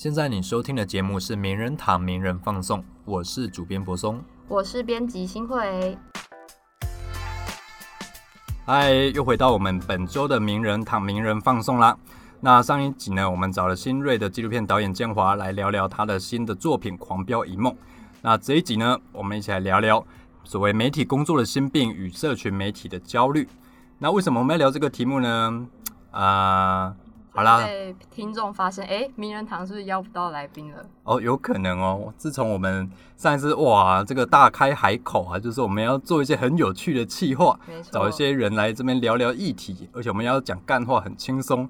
现在你收听的节目是《名人堂名人放送》，我是主编柏松。我是编辑新慧。嗨，又回到我们本周的名人堂名人放送啦。那上一集呢，我们找了新锐的纪录片导演建华来聊聊他的新的作品《狂飙一梦》。那这一集呢，我们一起来聊聊所谓媒体工作的心病与社群媒体的焦虑。那为什么我们要聊这个题目呢？啊、好啦，被听众发现，哎，名人堂是不是邀不到来宾了？哦，有可能哦。自从我们上一次哇，这个大开海口啊，就是我们要做一些很有趣的企划，找一些人来这边聊聊议题，而且我们要讲干话，很轻松。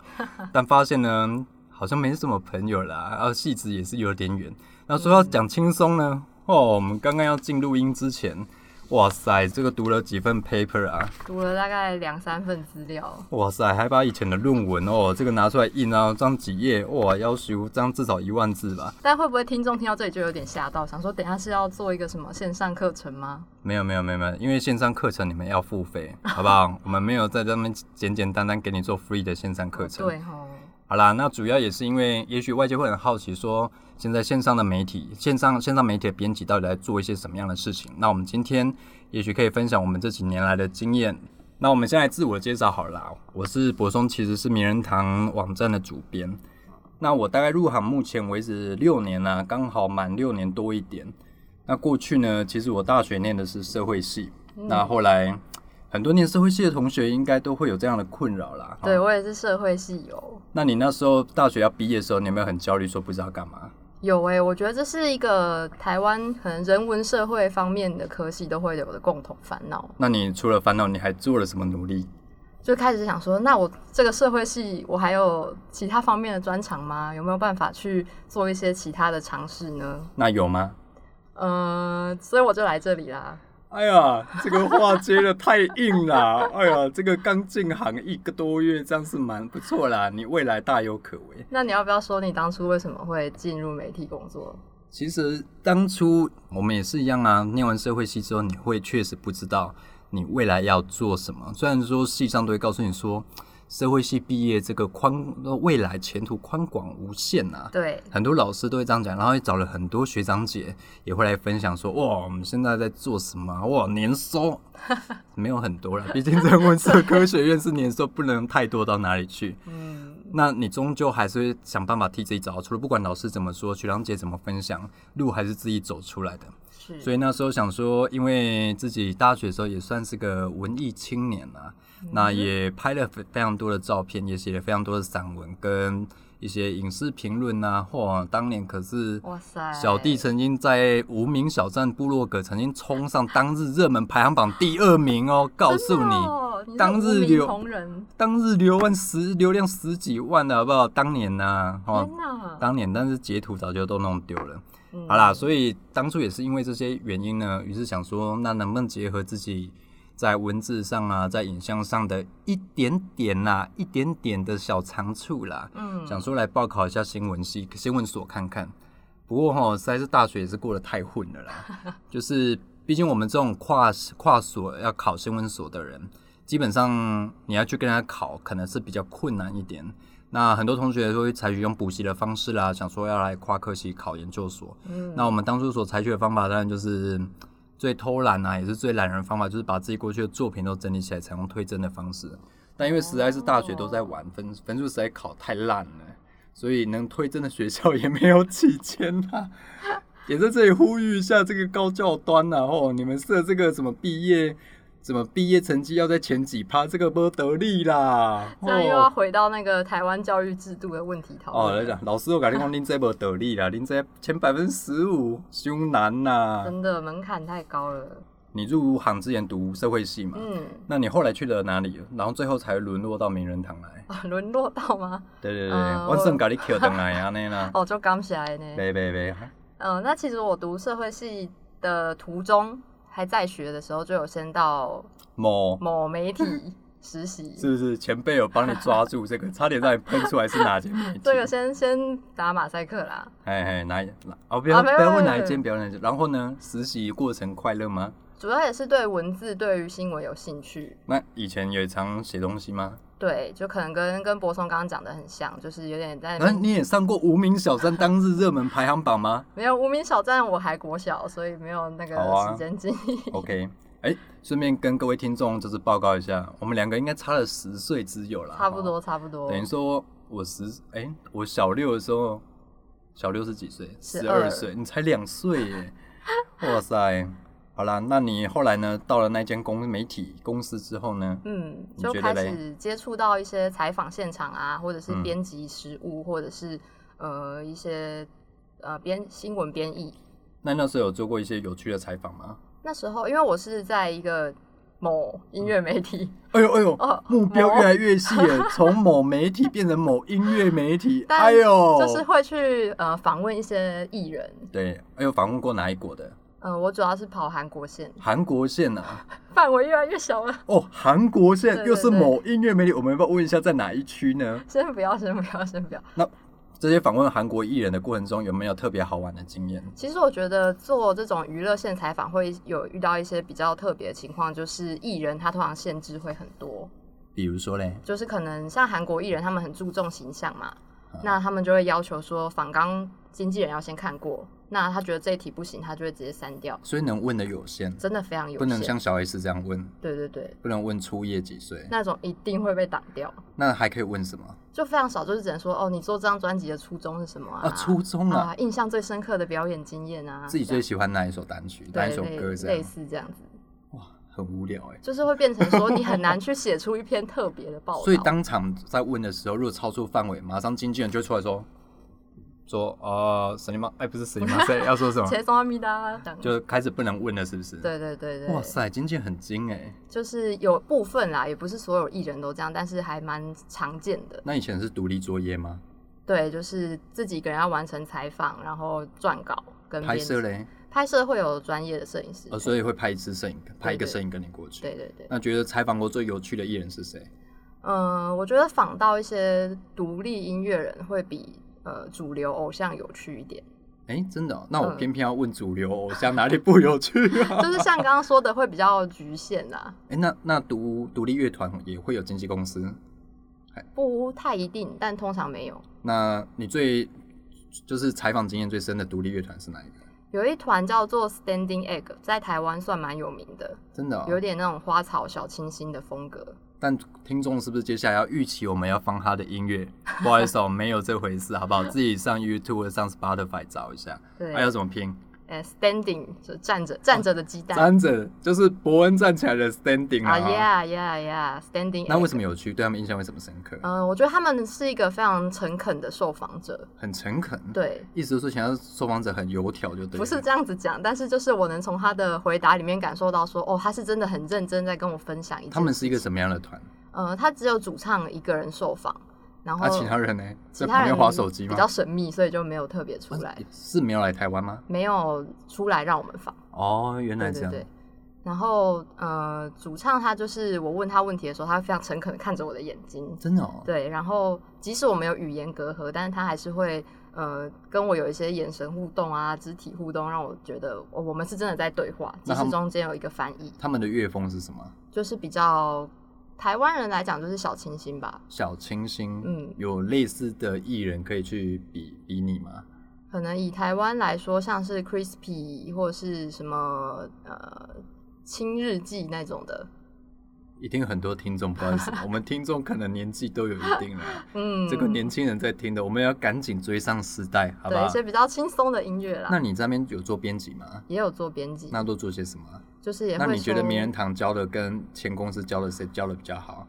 但发现呢，好像没什么朋友啦，然后戏子也是有点远。那说要讲轻松呢，哦，我们刚刚要进录音之前，哇塞，这个读了几份 paper 啊，读了大概两三份资料，哇塞，还把以前的论文哦，这个拿出来印啊，这样几页，哇，要求这样至少一万字吧。但会不会听众听到这里就有点吓到，想说等一下是要做一个什么线上课程吗？没有没有没有没有，因为线上课程你们要付费，好不好？我们没有在这边简简单单给你做 free 的线上课程。对吼，好啦，那主要也是因为，也许外界会很好奇说，现在线上的媒体、线上线上媒体的编辑到底在做一些什么样的事情？那我们今天也许可以分享我们这几年来的经验。那我们先来自我介绍好了啦，我是柏松，其实是名人堂网站的主编。那我大概入行目前为止六年啦、刚好满六年多一点。那过去呢，其实我大学念的是社会系，那后来很多念社会系的同学应该都会有这样的困扰啦。对我也是社会系友。那你那时候大学要毕业的时候，你有没有很焦虑，说不知道干嘛？有诶、我觉得这是一个台湾可能人文社会方面的科系都会有的共同烦恼。那你除了烦恼，你还做了什么努力？就开始想说，那我这个社会系，我还有其他方面的专长吗？有没有办法去做一些其他的尝试呢？那有吗？呃，所以我就来这里啦。哎呀，这个话接的太硬了。哎呀，这个刚进行一个多月，这样是蛮不错啦。你未来大有可为。那你要不要说你当初为什么会进入媒体工作？其实当初我们也是一样啊，念完社会系之后，你会确实不知道你未来要做什么。虽然说系上都会告诉你说，社会系毕业这个宽未来前途宽广无限啊。对，很多老师都会这样讲，然后也找了很多学长姐也会来分享说，哇，我们现在在做什么？哇，年收 没有很多了，毕竟人文社科学院是年收不能太多到哪里去。嗯，那你终究还是会想办法替自己找到出路，不管老师怎么说，学长姐怎么分享，路还是自己走出来的。是，所以那时候想说，因为自己大学的时候也算是个文艺青年啊，那也拍了非非常多的照片，也写了非常多的散文跟一些影视评论啊。嚯，当年可是哇塞，小弟曾经在无名小站部落格曾经冲上当日热门排行榜第二名哦，告诉你。当日流当日流万十流量十几万的好不好？当年呐、哦，天哪，当年，但是截图早就都弄丢了。嗯好啦，所以当初也是因为这些原因呢，于是想说，那能不能结合自己在文字上啊，在影像上的一点点啦、一点点的小长处啦，嗯，想说来报考一下新闻系、新闻所看看。不过哈，实在是大学也是过得太混了啦，就是毕竟我们这种跨跨所要考新闻所的人，基本上你要去跟他考，可能是比较困难一点。那很多同学都会采取用补习的方式啦，想说要来跨科系考研究所。嗯那我们当初所采取的方法，当然就是最偷懒啊，也是最懒人的方法，就是把自己过去的作品都整理起来，采用推甄的方式。但因为实在是大学都在玩，分分数实在考太烂了，所以能推甄的学校也没有几间啊。也在这里呼吁一下这个高教端呐、哦，你们设这个什么毕业，怎么毕业成绩要在前几趴，这个不得力啦。这样又要回到那个台湾教育制度的问题讨哦，论哦。来讲，老师我跟你讲，您这不得力啦，您这前百分之十五，凶难呐。真的门槛太高了。你入行之前读社会系嘛，嗯，那你后来去了哪里？然后最后才沦落到名人堂来。啊沦落到吗？对对对，嗯我算把你 Q 等来安尼啦。哦，就刚起来呢。别别别，嗯，那其实我读社会系的途中，还在学的时候，就有先到某某媒体实习。是不是前辈有帮你抓住这个，差点让你喷出来是哪间媒体？这个先 先打马赛克啦，哎哎哪一哪哦不要啊不要问哪一间，不要问哪一间。然后呢，实习过程快乐吗？主要也是对文字、对于新闻有兴趣。那以前也常写东西吗？对，就可能跟跟博松刚刚讲的很像，就是有点在那你也上过无名小站当日热门排行榜吗没有无名小站，我还国小，所以没有那个时间经历。OK，哎、顺便跟各位听众就是报告一下，我们两个应该差了十岁之有啦，差不多，哦。差不多。等于说我十哎、我小六的时候，小六是几岁？十二岁，你才两岁耶！哇塞，好啦，那你后来呢？到了那间公媒体公司之后呢？嗯，就开始接触到一些采访现场啊，或者是嗯编辑实务，或者是呃一些呃编新闻编译。那那时候有做过一些有趣的采访吗？那时候，因为我是在一个某音乐媒体，哎呦哎呦，哦目标越来越细了，从某媒体变成某音乐媒体。但哎呦，就是会去呃访问一些艺人。对，哎呦，访问过哪一国的？呃，我主要是跑韩国线，韩国线啊，范围越来越小了。哦，韩国线又是某音乐媒体，我们要不要问一下在哪一区呢？先不要，先不要，先不要。那这些访问韩国艺人的过程中，有没有特别好玩的经验？其实我觉得做这种娱乐线采访会有遇到一些比较特别的情况，就是艺人他通常限制会很多，比如说嘞，就是可能像韩国艺人他们很注重形象嘛，啊那他们就会要求说访纲经纪人要先看过，那他觉得这一题不行，他就会直接删掉，所以能问的有限，真的非常有限。不能像小 S 这样问，对对对，不能问初夜几岁，那种一定会被挡掉，那还可以问什么？就非常少，就是只能说哦，你做这张专辑的初衷是什么啊？啊，初衷啊，啊，印象最深刻的表演经验啊，自己最喜欢哪一首单曲，哪一首歌这样？类似这样子，哇，很无聊哎。就是会变成说你很难去写出一篇特别的报道。所以当场在问的时候，如果超出范围，马上经纪人就会出来说，说哦，神灵吗？哎，不是神灵吗？谁要说什么？切松阿米达就开始不能问了，是不是？。对对对对，哇塞，经纪很精哎。就是有部分啦，也不是所有艺人都这样，但是还蛮常见的。那以前是独立作业吗？对，就是自己一个人要完成采访，然后撰稿跟拍。摄嘞？拍摄会有专业的摄影师。呃，所以会拍一次摄影，拍一个对摄影跟你过去。对对对，那觉得采访过最有趣的艺人是谁？嗯、我觉得访到一些独立音乐人会比呃主流偶像有趣一点。哎，真的哦、那我嗯偏偏要问主流偶像哪里不有趣啊？就是像刚刚说的，会比较局限啦，哎，那那独独立乐团也会有经纪公司？不太一定，但通常没有。那你最就是采访经验最深的独立乐团是哪一个？有一团叫做 Standing Egg，在台湾算蛮有名的，真的、哦，有点那种花草小清新的风格。但听众是不是接下来要预期我们要放他的音乐？不好意思哦，没有这回事，好不好？自己上 YouTube 上 Spotify 找一下。对，还要怎么拼？呃，Standing 就站着站着的鸡蛋。站着就是伯恩站起来的 standing 啊啊。，Yeah Yeah Yeah，Standing。那为什么？有趣？对他们印象为什么深刻？嗯、我觉得他们是一个非常诚恳的受访者。很诚恳。，对，意思就是想要受访者很油条就对。不是这样子讲，但是就是我能从他的回答里面感受到说，哦，他是真的很认真在跟我分享一。他们是一个什么样的团？呃，他只有主唱一个人受访，然后那、其他人呢？其他人在旁边划手机吗？比较神秘，所以就没有特别出来，是没有来台湾吗？没有出来让我们访。哦，原来这样。对对对。然后呃，主唱他就是我问他问题的时候，他非常诚恳的看着我的眼睛，真的哦。对。然后即使我们有语言隔阂，但是他还是会呃跟我有一些眼神互动啊、肢体互动，让我觉得、哦、我们是真的在对话，即使中间有一个翻译，他们的乐风是什么？就是比较台湾人来讲就是小清新吧。小清新。嗯有类似的艺人可以去比比你吗？可能以台湾来说，像是 Crispy 或是什么呃轻日记那种的，一定很多听众，不好意思，我们听众可能年纪都有一定了。嗯，这个年轻人在听的，我们要赶紧追上时代，好不好对一？些比较轻松的音乐啦。那你这边有做编辑吗？也有做编辑，那都做些什么？就是也会那你觉得名人堂教的跟前公司教的谁教的比较好？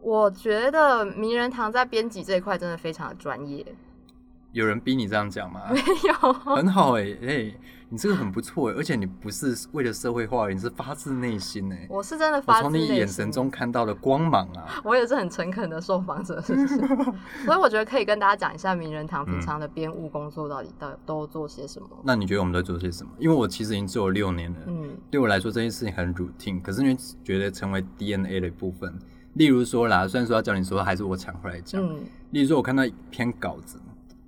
我觉得名人堂在编辑这一块真的非常的专业，有人逼你这样讲吗？没有，很好哎、哎、你这个很不错哎、而且你不是为了社会化，你是发自内心哎、我是真的我发自内心从你眼神中，看到了光芒啊！我也是很诚恳的受访者，是不是？所以我觉得可以跟大家讲一下名人堂平常的编务工作到底到底都做些什么。那你觉得我们都做些什么？因为我其实已经做了六年了，嗯，对我来说这件事情很 routine，可是你觉得成为 DNA 的一部分。例如说啦，虽然说要叫你说，还是我抢回来讲。嗯，例如说，我看到一篇稿子，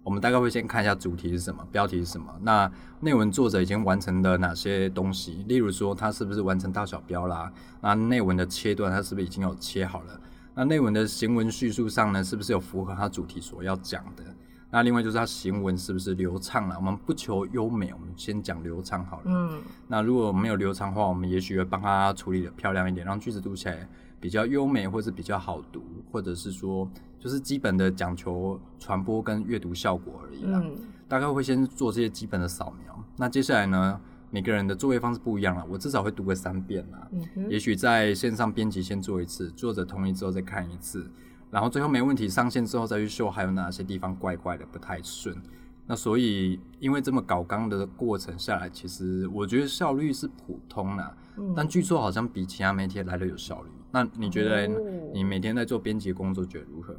我们大概会先看一下主题是什么，标题是什么。那内文作者已经完成了哪些东西？例如说，他是不是完成大小标啦？那内文的切断，他是不是已经有切好了？那内文的行文叙述上呢，是不是有符合他主题所要讲的？那另外就是他行文是不是流畅了？我们不求优美，我们先讲流畅好了。嗯，那如果没有流畅的话，我们也许会帮他处理的漂亮一点，让句子读起来比较优美，或是比较好读，或者是说就是基本的讲求传播跟阅读效果而已啦。嗯，大概会先做这些基本的扫描。那接下来呢，每个人的作业方式不一样了，我至少会读个三遍啦。嗯，也许在线上编辑先做一次，作者同意之后再看一次，然后最后没问题上线之后再去修，还有哪些地方怪怪的不太顺。那所以因为这么搞纲的过程下来，其实我觉得效率是普通啦，嗯但据说好像比其他媒体来的有效率。那你觉得你每天在做编辑工作，觉得如何？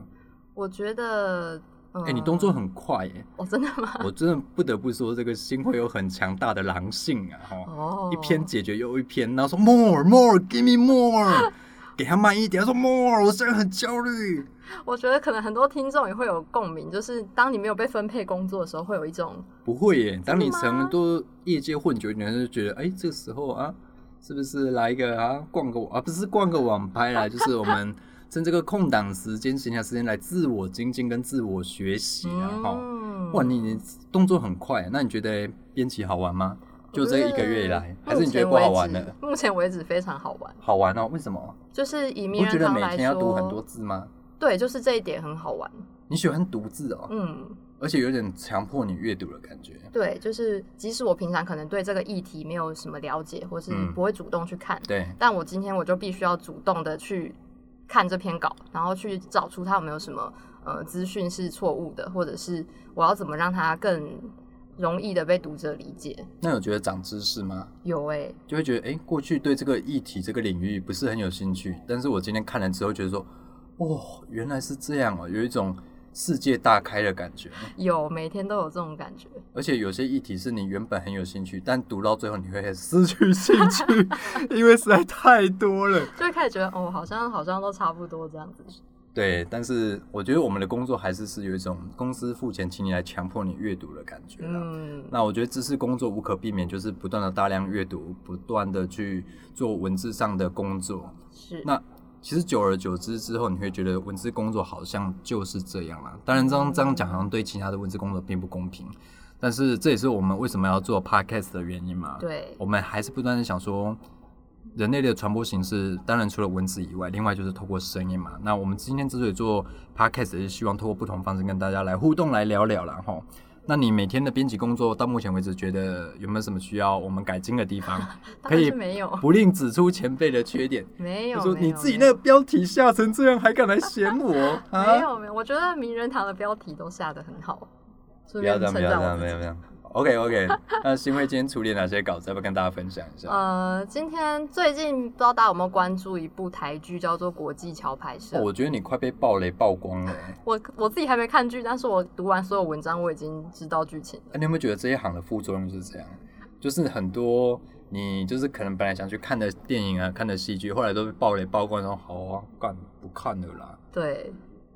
我觉得，哎哎、你动作很快耶、哦，真的吗？我真的不得不说，这个心会有很强大的狼性啊！哈、哦，一篇解决又一篇，然后说 more more give me more，给他慢一点，他说 more，我现在很焦虑。我觉得可能很多听众也会有共鸣，就是当你没有被分配工作的时候，会有一种不会耶，当你成都业界混久一点，就觉得哎、这个时候啊，是不是来一个啊逛个啊，不是逛个网拍啦，就是我们趁这个空档时间、闲暇时间来自我精进跟自我学习啊！哈、嗯哇，你你动作很快，那你觉得编辑好玩吗？就这一个月以来，还是你觉得不好玩了？目前为止非常好玩，好玩哦，为什么？就是以不名觉得每天要读很多，字吗？对，就是这一点很好玩。你喜欢读字哦，嗯，而且有点强迫你阅读的感觉。对，就是即使我平常可能对这个议题没有什么了解，或是嗯不会主动去看，对，但我今天我就必须要主动的去看这篇稿，然后去找出它有没有什么呃资讯是错误的，或者是我要怎么让它更容易的被读者理解。那有觉得长知识吗？有诶、就会觉得，哎、过去对这个议题、这个领域不是很有兴趣，但是我今天看了之后，觉得说，哦，原来是这样哦，有一种世界大开的感觉。有每天都有这种感觉。而且有些议题是你原本很有兴趣，但读到最后你会失去兴趣，因为实在太多了。就会开始觉得哦，好像好像都差不多这样子。对，但是我觉得我们的工作还是是有一种公司付钱请你来强迫你阅读的感觉啦。嗯，那我觉得知识工作无可避免，就是不断的大量阅读，不断的去做文字上的工作。是。那其实久而久之之后，你会觉得文字工作好像就是这样啦。当然，这样这样讲好像对其他的文字工作并不公平，但是这也是我们为什么要做 podcast 的原因嘛。对，我们还是不断的想说，人类的传播形式，当然除了文字以外，另外就是透过声音嘛。那我们今天之所以做 podcast，也是希望透过不同方式跟大家来互动、来聊聊啦。哈。那你每天的编辑工作到目前为止，觉得有没有什么需要我们改进的地方？当然可以没有，不吝指出前辈的缺点。没有。他说你自己那个标题下成这样，还敢来嫌我？没 啊！有没有，我觉得名人堂的标题都下的很好，顺不要这样，不要这样，赞我自己。OK OK，那新会今天处理哪些稿子，要不要跟大家分享一下？呃，今天最近不知道大家有没有关注一部台剧，叫做《国际桥牌社》哦，我觉得你快被暴雷曝光了欸。我我自己还没看剧，但是我读完所有文章，我已经知道剧情了。哎，你有没有觉得这一行的副作用是这样？就是很多你就是可能本来想去看的电影啊、看的戏剧，后来都被暴雷曝光，然后好啊，干不看了啦。对，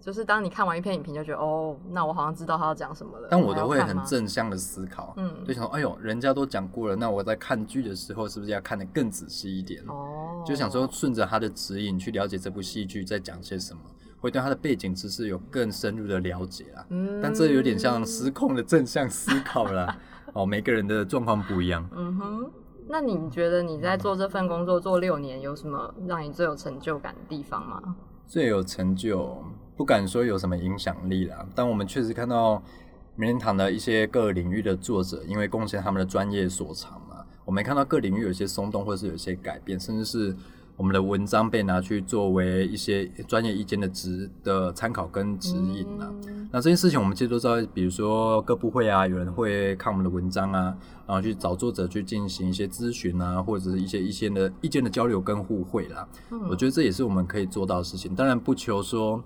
就是当你看完一篇影评，就觉得哦，那我好像知道他要讲什么了。但我都会很正向的思考，嗯就想说，哎呦，人家都讲过了，那我在看剧的时候是不是要看得更仔细一点？哦，就想说顺着他的指引去了解这部戏剧在讲些什么，会对他的背景知识有更深入的了解啦。嗯，但这有点像失控的正向思考啦。哦，每个人的状况不一样。嗯哼。那你觉得你在做这份工作做六年，有什么让你最有成就感的地方吗？最有成就，不敢说有什么影响力啦，但我们确实看到名人堂的一些各领域的作者，因为贡献他们的专业所长嘛，我们看到各领域有一些松动，或者是有一些改变，甚至是我们的文章被拿去作为一些专业意见的指的参考跟指引啦。嗯那这件事情我们其实都知道，比如说各部会啊，有人会看我们的文章啊，然后去找作者去进行一些咨询啊，或者是一些一些的意见的交流跟互惠啦。嗯我觉得这也是我们可以做到的事情。当然不求说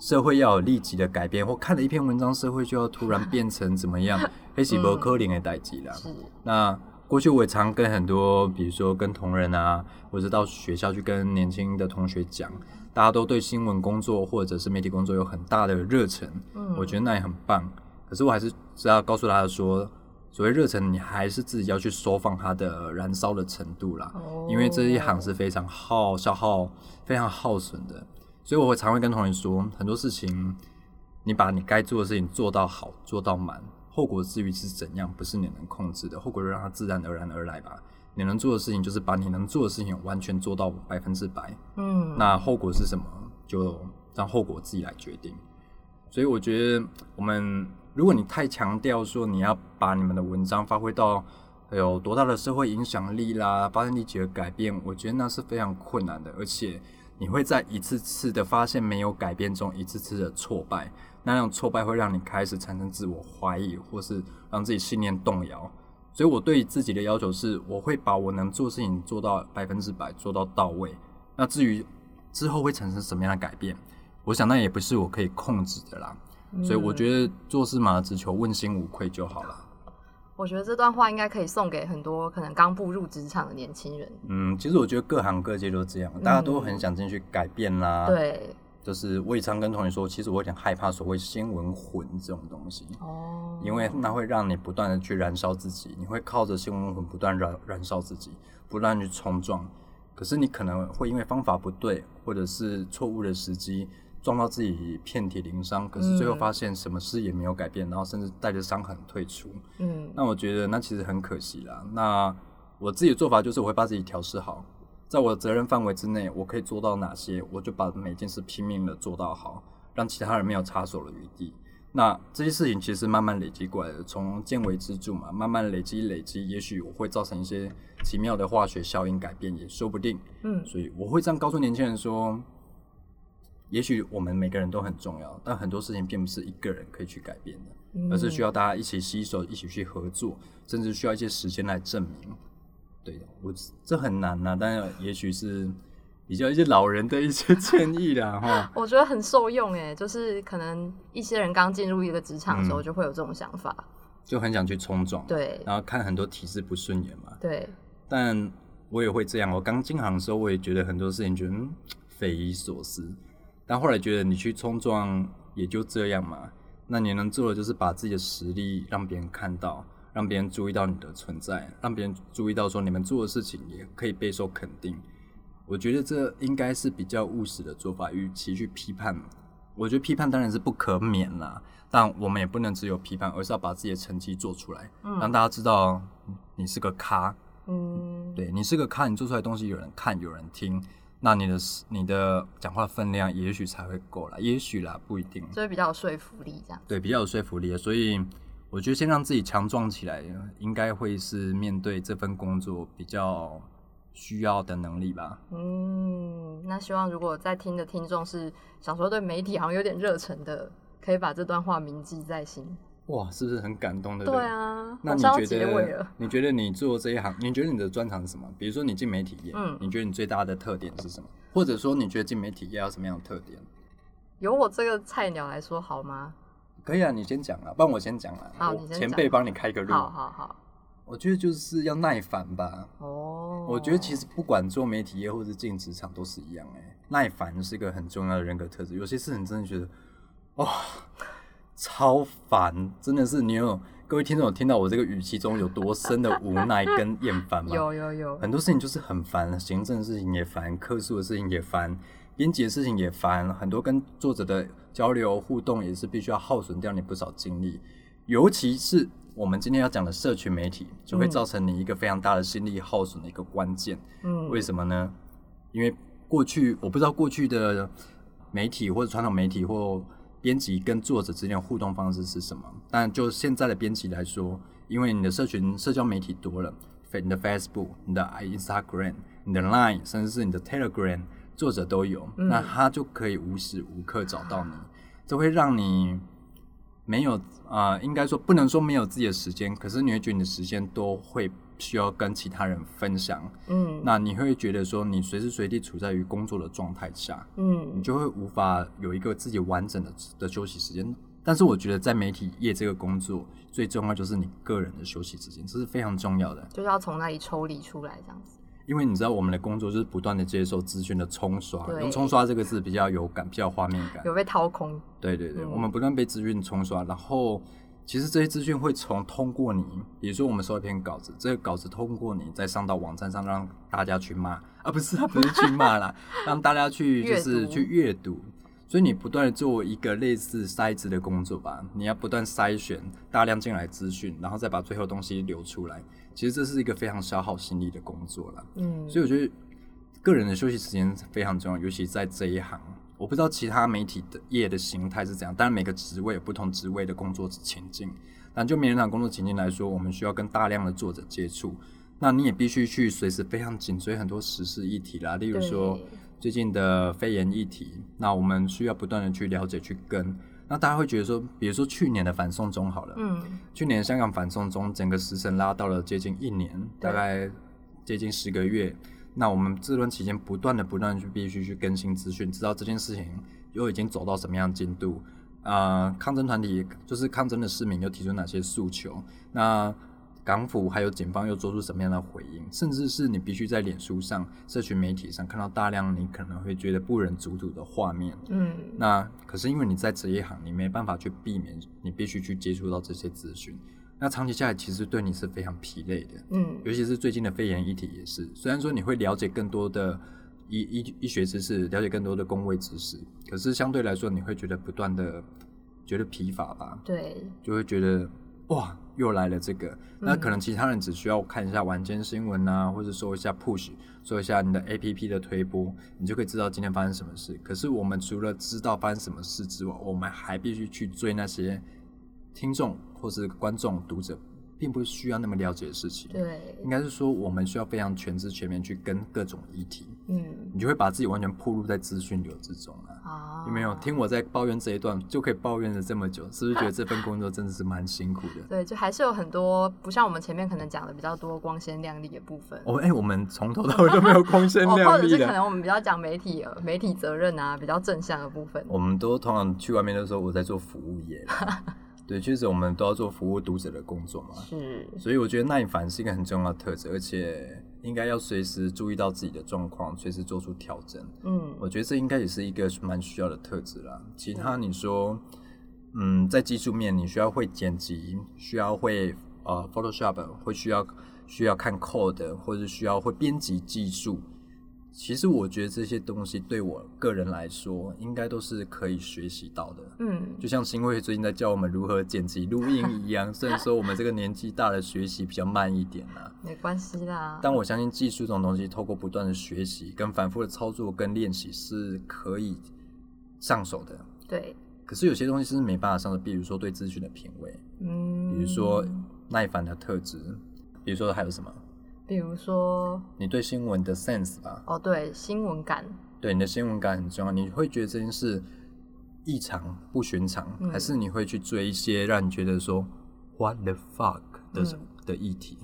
社会要有立即的改变，或看了一篇文章，社会就要突然变成怎么样，黑喜伯科林的代际啦。那过去我也常跟很多，比如说跟同仁啊，或者到学校去跟年轻的同学讲，大家都对新闻工作或者是媒体工作有很大的热忱，嗯我觉得那也很棒。可是我还是是要告诉他说，所谓热忱，你还是自己要去收放它的燃烧的程度啦。哦因为这一行是非常耗消耗、非常耗损的，所以我会常会跟同学说，很多事情你把你该做的事情做到好、做到满，后果至于是怎样，不是你能控制的，后果就让它自然而然而来吧。你能做的事情就是把你能做的事情完全做到百分之百，嗯，那后果是什么，就让后果自己来决定。所以我觉得，我们如果你太强调说你要把你们的文章发挥到有多大的社会影响力啦，发生立即的改变，我觉得那是非常困难的，而且你会在一次次的发现没有改变中，一次次的挫败，那种挫败会让你开始产生自我怀疑，或是让自己信念动摇。所以我对自己的要求是，我会把我能做的事情做到百分之百，做到到位。那至于之后会产生什么样的改变，我想那也不是我可以控制的啦。所以我觉得做事嘛，只求问心无愧就好了。我觉得这段话应该可以送给很多可能刚步入职场的年轻人。嗯，其实我觉得各行各业都这样，大家都很想进去改变啦。，对，就是我也常跟同学说，其实我有点害怕所谓新闻魂这种东西，哦，因为那会让你不断的去燃烧自己，你会靠着新闻魂不断燃燃烧自己，不断地去冲撞。可是你可能会因为方法不对，或者是错误的时机，撞到自己遍体鳞伤。可是最后发现什么事也没有改变，然后甚至带着伤痕退出。嗯那我觉得那其实很可惜啦。那我自己的做法就是我会把自己调试好，在我的责任范围之内，我可以做到哪些，我就把每件事拼命的做到好，让其他人没有插手的余地。那这些事情其实慢慢累积过来的，从见微知著嘛，慢慢累积累积，也许我会造成一些奇妙的化学效应改变，也说不定。嗯所以我会这样告诉年轻人说，也许我们每个人都很重要，但很多事情并不是一个人可以去改变的。而是需要大家一起携手，一起去合作，甚至需要一些时间来证明。对的，我这很难呐、但也许是比较一些老人的一些 建议啦，哈。我觉得很受用诶，就是可能一些人刚进入一个职场的时候嗯就会有这种想法。就很想去冲撞，，对然后看很多体制不顺眼嘛。对，但我也会这样，我刚进行的时候，我也觉得很多事情觉得、嗯、匪夷所思，但后来觉得你去冲撞也就这样嘛。那你能做的就是把自己的实力让别人看到，让别人注意到你的存在，让别人注意到说你们做的事情也可以备受肯定。我觉得这应该是比较务实的做法，与其去批判。我觉得批判当然是不可免啦，但我们也不能只有批判，而是要把自己的成绩做出来，让大家知道你是个咖。嗯，对你是个咖，你做出来的东西有人看，有人听，那你的你的讲话分量也许才会够啦，也许啦，不一定。所以比较有说服力这样。对，比较有说服力，所以我觉得先让自己强壮起来，应该会是面对这份工作比较需要的能力吧。嗯，那希望如果在听的听众是想说对媒体好像有点热忱的，可以把这段话铭记在心。哇，是不是很感动，对不对啊，那你觉得。？你觉得你做这一行，你觉得你的专长是什么？比如说你进媒体业，嗯你觉得你最大的特点是什么？或者说你觉得进媒体业要什么样的特点？由我这个菜鸟来说好吗？可以啊，你先讲啊，不然我先讲啊。好你先讲前辈帮你开个路。好好好，我觉得就是要耐烦吧。哦，我觉得其实不管做媒体业或者进职场都是一样哎、耐烦是一个很重要的人格特质。有些事情真的觉得，哇、超烦，真的是你有各位听众有听到我这个语气中有多深的无奈跟厌烦吗？有有有，很多事情就是很烦，行政的事情也烦，客诉的事情也烦，编辑的事情也烦，很多跟作者的交流互动也是必须要耗损掉你不少精力，尤其是我们今天要讲的社群媒体，就会造成你一个非常大的心力耗损的一个关键。嗯，为什么呢？因为过去我不知道过去的媒体或者传统媒体或编辑跟作者之间的互动方式是什么，但就现在的编辑来说，因为你的社群社交媒体多了，你的 Facebook、你的 Instagram、你的 Line，甚至是你的 Telegram，作者都有，嗯。那他就可以无时无刻找到你，这会让你没有啊、呃应该说不能说没有自己的时间，可是你会觉得你的时间都会需要跟其他人分享，嗯那你会觉得说你随时随地处在于工作的状态下，嗯你嗯就会无法有一个自己完整的的休息时间。但是我觉得在媒体业这个工作，最重要就是你个人的休息时间，这是非常重要的。就是要从那里抽离出来这样子。因为你知道我们的工作就是不断的接受资讯的冲刷，用冲刷这个字比较有感，比较画面感。有被掏空，对对对，嗯我们不断被资讯冲刷，然后其实这些资讯会从通过你，比如说我们收一篇稿子，这个稿子通过你再上到网站上让大家去骂啊，不是，不是去骂啦，让大家去就是阅去阅读。所以你不断的做一个类似筛子的工作吧，你要不断筛选大量进来资讯，然后再把最后东西流出来。其实这是一个非常消耗心力的工作啦。嗯，所以我觉得个人的休息时间非常重要，尤其在这一行。我不知道其他媒体的业的形态是怎样，当然每个职位有不同职位的工作情境。但就名人堂工作情境来说，我们需要跟大量的作者接触，那你也必须去随时非常紧追很多时事议题啦，例如说最近的肺炎议题，那我们需要不断的去了解去跟。那大家会觉得说，比如说去年的反送中好了，嗯，去年香港反送中整个时程拉到了接近一年，大概接近十个月。那我们这段期间不断的、不断的去必须去更新资讯，知道这件事情又已经走到什么样的进度。呃，抗争团体就是抗争的市民又提出哪些诉求？那港府还有警方又做出什么样的回应？甚至是你必须在脸书上、社群媒体上看到大量你可能会觉得不忍卒睹的画面。嗯，那可是因为你在职业行，你没办法去避免，你必须去接触到这些资讯。那长期下来，其实对你是非常疲累的。嗯，尤其是最近的肺炎议题也是，虽然说你会了解更多的医医医学知识，了解更多的工位知识，可是相对来说，你会觉得不断的觉得疲乏吧，对，就会觉得哇，又来了这个。那可能其他人只需要看一下晚间新闻啊，或者说一下 push，做一下你的 APP 的推播，你就可以知道今天发生什么事。可是我们除了知道发生什么事之外，我们还必须去追那些听众或是观众、读者并不需要那么了解的事情。对，应该是说，我们需要非常全知全面去跟各种议题，嗯，你就会把自己完全暴露在资讯流之中啊。啊，有没有听我在抱怨这一段，就可以抱怨了这么久？是不是觉得这份工作真的是蛮辛苦的？对，就还是有很多不像我们前面可能讲的比较多光鲜亮丽的部分。哦哎、我们从头到尾都没有光鲜哦，或亮丽的，者是可能我们比较讲媒体呃媒体责任啊，比较正向的部分。我们都通常去外面的时候，我在做服务业啦。对，确实我们都要做服务读者的工作嘛。是，所以我觉得耐烦是一个很重要的特质，而且应该要随时注意到自己的状况，随时做出调整。嗯，我觉得这应该也是一个蛮需要的特质啦。其他你说，嗯，在技术面你需要会剪辑，需要会呃 Photoshop，会需要需要看 code，或者需要会编辑技术。其实我觉得这些东西对我个人来说，应该都是可以学习到的。嗯，就像新会最近在教我们如何剪辑录音一样，虽然说我们这个年纪大了，学习比较慢一点啦。没关系啦。但我相信技术这种东西，透过不断的学习、跟反复的操作、跟练习是可以上手的。对，可是有些东西是没办法上手，比如说对资讯的品味，嗯，比如说耐烦的特质，比如说还有什么？比如说，你对新闻的 sense 吧，哦，对，新闻感，对你的新闻感很重要。你会觉得这件事异常不寻常，嗯还是你会去追一些让你觉得说 what the fuck 的、嗯的议题？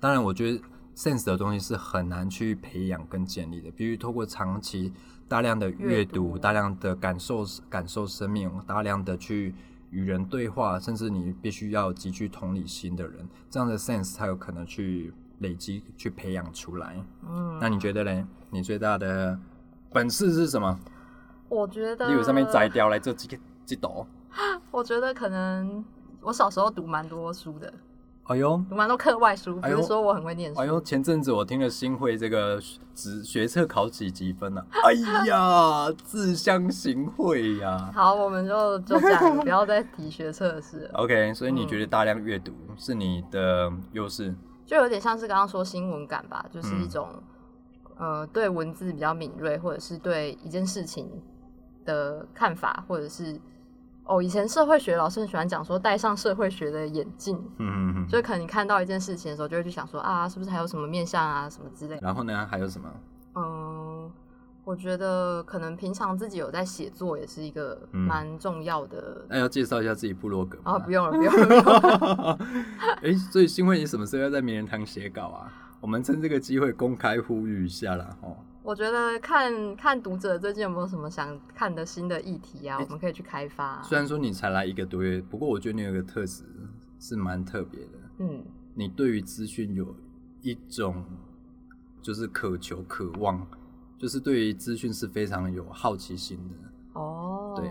当然，我觉得 sense 的东西是很难去培养跟建立的，必须透过长期大量的阅阅读、大量的感受感受生命、大量的去与人对话，甚至你必须要有极具同理心的人，这样的 sense 才有可能去累积、去培养出来。嗯，那你觉得嘞？你最大的本事是什么？我觉得，例如上面摘掉来这几个几斗。我觉得可能我小时候读蛮多书的，哎呦，读蛮多课外书，不哎呦是说我很会念书。哎呦！前阵子我听了新会这个职学测考几几分呢、啊？哎呀，自相形会呀、好，我们就就这样，不要再提学测的事。OK，所以你觉得大量阅读是你的优势？就有点像是刚刚说新闻感吧，就是一嗯种、呃对文字比较敏锐，或者是对一件事情的看法，或者是哦，以前社会学老师很喜欢讲说戴上社会学的眼镜，嗯嗯嗯。就可能你看到一件事情的时候，就会去想说啊，是不是还有什么面向啊，什么之类的。然后呢，还有什么？嗯，我觉得可能平常自己有在写作，也是一个嗯蛮重要的。那要介绍一下自己部落格吗？啊，不用了，不用了，不用了。哎、所以新会你什么时候要在名人堂写稿啊？我们趁这个机会公开呼吁一下啦，哦。我觉得看看读者最近有没有什么想看的新的议题啊，诶我们可以去开发。虽然说你才来一个多月，不过我觉得你有一个特质是蛮特别的，嗯，你对于资讯有一种就是渴求、渴望，就是对于资讯是非常有好奇心的，哦，对，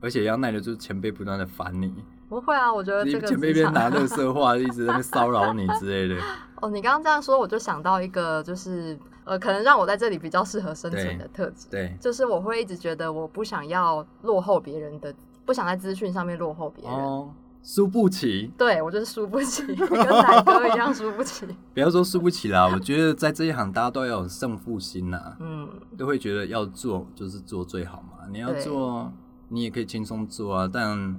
而且要耐得住前辈不断的烦你，不会啊，我觉得你这个前面一边拿乐色话，一直在骚扰你之类的。哦，你刚刚这样说，我就想到一个，就是呃，可能让我在这里比较适合生存的特质，对，就是我会一直觉得我不想要落后别人的，不想在资讯上面落后别人。哦，输不起，对我就是输不起，跟奶哥一样输不起。不要说输不起啦，我觉得在这一行大家都要有胜负心呐，嗯，都会觉得要做就是做最好嘛。你要做，你也可以轻松做啊，但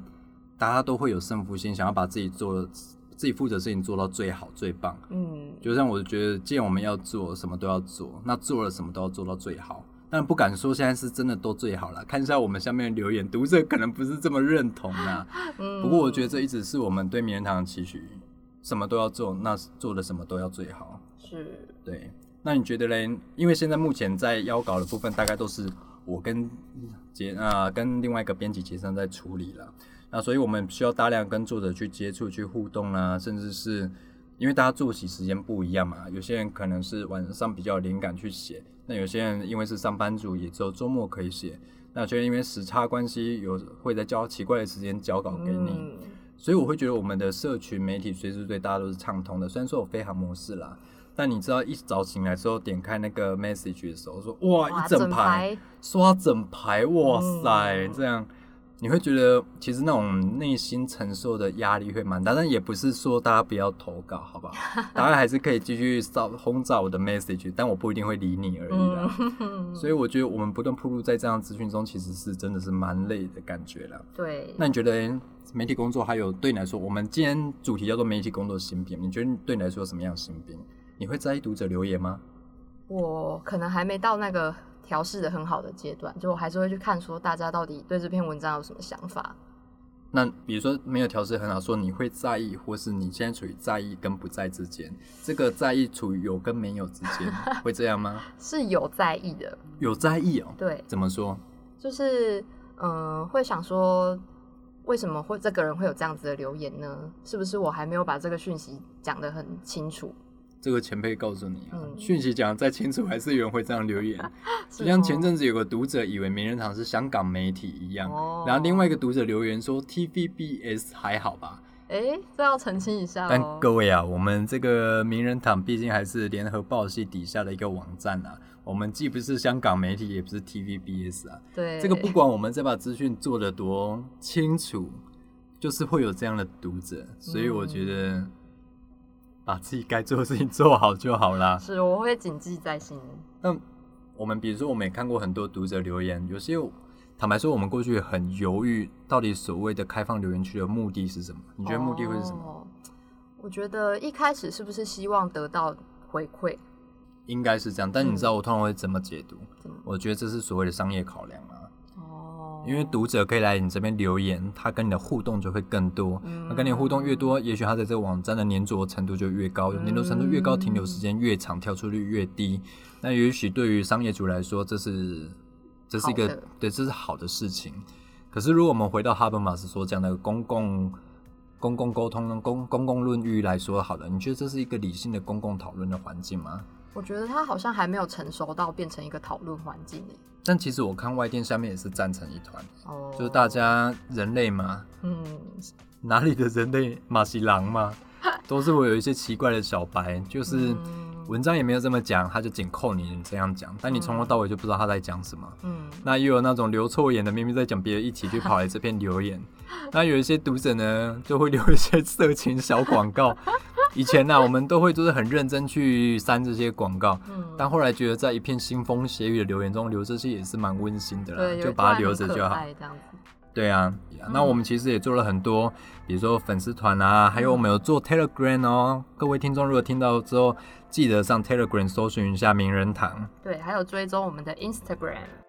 大家都会有胜负心，想要把自己做自己负责的事情做到最好最棒。嗯，就像我觉得，既然我们要做，什么都要做，那做了什么都要做到最好。但不敢说现在是真的都最好了。看一下我们下面的留言，读者可能不是这么认同啦。嗯不过我觉得这一直是我们对名人堂的期许，什么都要做，那做的什么都要最好。是对，那你觉得嘞？因为现在目前在邀稿的部分，大概都是我跟杰啊、跟另外一个编辑杰森在处理了。那所以我们需要大量跟作者去接触、去互动啊，甚至是因为大家作息时间不一样嘛，有些人可能是晚上比较有灵感去写，那有些人因为是上班族，也只有周末可以写。那有些人因为时差关系，有会在交奇怪的时间交稿给你。嗯所以我会觉得我们的社群媒体随时对大家都是畅通的。虽然说有飞行模式啦，但你知道一早醒来之后点开那个 message 的时候，说哇哇，一整排排，刷整排，哇塞，嗯这样你会觉得其实那种内心承受的压力会蛮大。但也不是说大家不要投稿，好不好？大家还是可以继续扫轰炸我的 message，但我不一定会理你而已啦。嗯，所以我觉得我们不断暴露在这样的资讯中，其实是真的是蛮累的感觉啦。对，那你觉得媒体工作还有对你来说，我们今天主题叫做媒体工作新兵，你觉得对你来说有什么样的新兵？你会在意读者留言吗？我可能还没到那个调试的很好的阶段，就我还是会去看说大家到底对这篇文章有什么想法。那比如说没有调试很好，说你会在意，或是你现在处于在意跟不在之间，这个在意处于有跟没有之间，会这样吗？是有在意的，有在意哦，对，怎么说？就是嗯、呃会想说，为什么会这个人会有这样子的留言呢？是不是我还没有把这个讯息讲得很清楚？这个前辈告诉你啊，嗯讯息讲得再清楚，还是有人会这样留言。就像哦前阵子有个读者以为名人堂是香港媒体一样，哦然后另外一个读者留言说 TVBS 还好吧？哎、这要澄清一下但哦。各位啊，我们这个名人堂毕竟还是联合报系底下的一个网站啊，我们既不是香港媒体，也不是 TVBS 啊。对，这个不管我们再把资讯做的多清楚，就是会有这样的读者，所以我觉得把自己该做的事情做好就好啦。是我会谨记在心。那我们比如说，我们也看过很多读者留言，有些坦白说，我们过去很犹豫，到底所谓的开放留言区的目的是什么？你觉得目的会是什么？哦我觉得一开始是不是希望得到回馈？应该是这样，但你知道我通常会怎么解读？我觉得这是所谓的商业考量啊，哦，因为读者可以来你这边留言，他跟你的互动就会更多。嗯那跟你互动越多，也许他在这个网站的粘着程度就越高，嗯粘着程度越高，停留时间越长，跳出率越低。那也许对于商业主来说，这是这是一个对，这是好的事情。可是如果我们回到哈本马斯所讲的公共公共沟通、公公共论域来说，好了，你觉得这是一个理性的公共讨论的环境吗？我觉得他好像还没有成熟到变成一个讨论环境诶。但其实我看外电下面也是站成一团，哦，就是大家人类嘛，嗯，哪里的人类马西狼嘛，都是我有一些奇怪的小白，就是嗯文章也没有这么讲，他就紧扣你这样讲，但你从头到尾就不知道他在讲什么。嗯那又有那种留错言的，明明在讲别的一起，就跑来这边留言。那有一些读者呢，就会留一些色情小广告。以前呢、我们都会就是很认真去删这些广告，嗯，但后来觉得在一片腥风血雨的留言中留这些也是蛮温馨的对，啦，就把它留着就好。对啊，那我们其实也做了很多，比如说粉丝团啊，还有我们有做 Telegram 哦。各位听众如果听到之后，记得上 Telegram 搜寻一下名人堂。对，还有追踪我们的 Instagram。